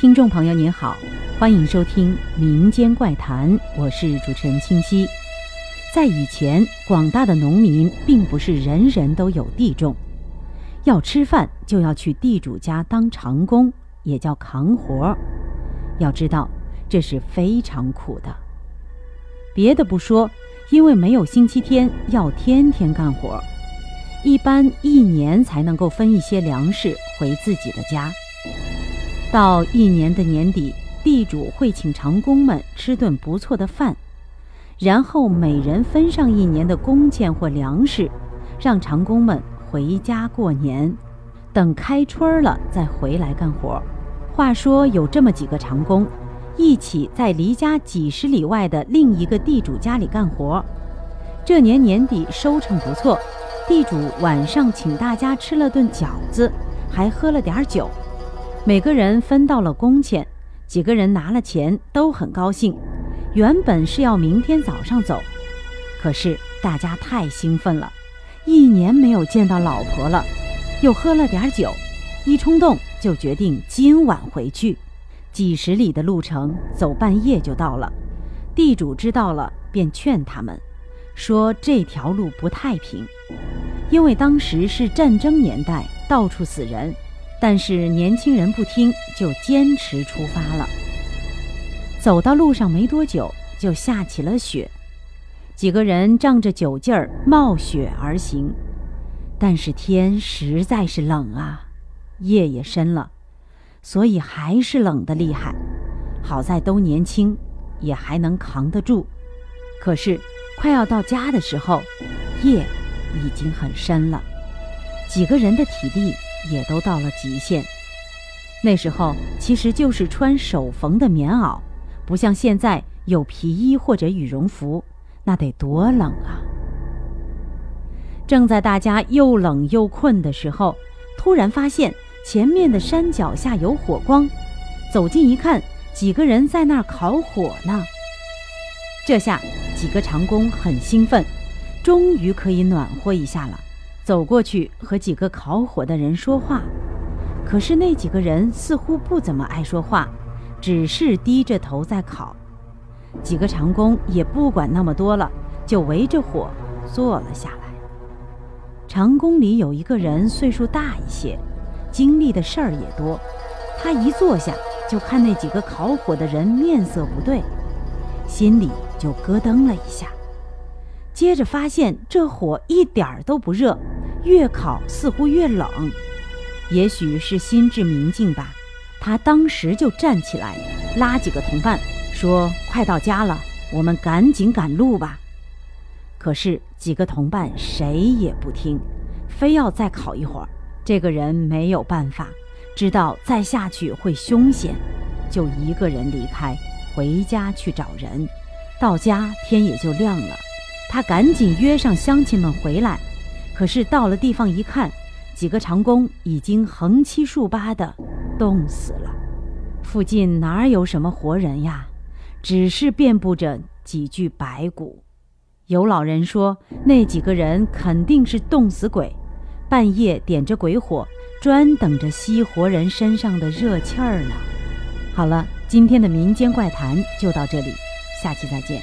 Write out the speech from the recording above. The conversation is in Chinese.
听众朋友您好，欢迎收听《民间怪谈》，我是主持人清溪。在以前，广大的农民并不是人人都有地种，要吃饭就要去地主家当长工，也叫扛活。要知道，这是非常苦的。别的不说，因为没有星期天，要天天干活，一般一年才能够分一些粮食回自己的家。到一年的年底，地主会请长工们吃顿不错的饭，然后每人分上一年的工钱或粮食，让长工们回家过年，等开春了再回来干活。话说有这么几个长工，一起在离家几十里外的另一个地主家里干活。这年年底收成不错，地主晚上请大家吃了顿饺子，还喝了点酒。每个人分到了工钱，几个人拿了钱都很高兴。原本是要明天早上走，可是大家太兴奋了，一年没有见到老婆了，又喝了点酒，一冲动就决定今晚回去。几十里的路程，走半夜就到了。地主知道了，便劝他们，说这条路不太平，因为当时是战争年代，到处死人。但是年轻人不听，就坚持出发了。走到路上没多久，就下起了雪。几个人仗着酒劲儿冒雪而行，但是天实在是冷啊，夜也深了，所以还是冷得厉害。好在都年轻，也还能扛得住。可是快要到家的时候，夜已经很深了，几个人的体力。也都到了极限。那时候其实就是穿手缝的棉袄，不像现在有皮衣或者羽绒服，那得多冷啊！正在大家又冷又困的时候，突然发现前面的山脚下有火光，走近一看，几个人在那儿烤火呢。这下几个长工很兴奋，终于可以暖和一下了。走过去和几个烤火的人说话，可是那几个人似乎不怎么爱说话，只是低着头在烤。几个长工也不管那么多了，就围着火坐了下来。长工里有一个人岁数大一些，经历的事儿也多。他一坐下，就看那几个烤火的人面色不对，心里就咯噔了一下。接着发现这火一点儿都不热。越烤似乎越冷，也许是心智明镜吧。他当时就站起来，拉几个同伴说：“快到家了，我们赶紧赶路吧。”可是几个同伴谁也不听，非要再烤一会儿。这个人没有办法，知道再下去会凶险，就一个人离开，回家去找人。到家天也就亮了，他赶紧约上乡亲们回来。可是到了地方一看，几个长工已经横七竖八的冻死了。附近哪有什么活人呀？只是遍布着几具白骨。有老人说，那几个人肯定是冻死鬼，半夜点着鬼火，专等着吸活人身上的热气儿呢。好了，今天的民间怪谈就到这里，下期再见。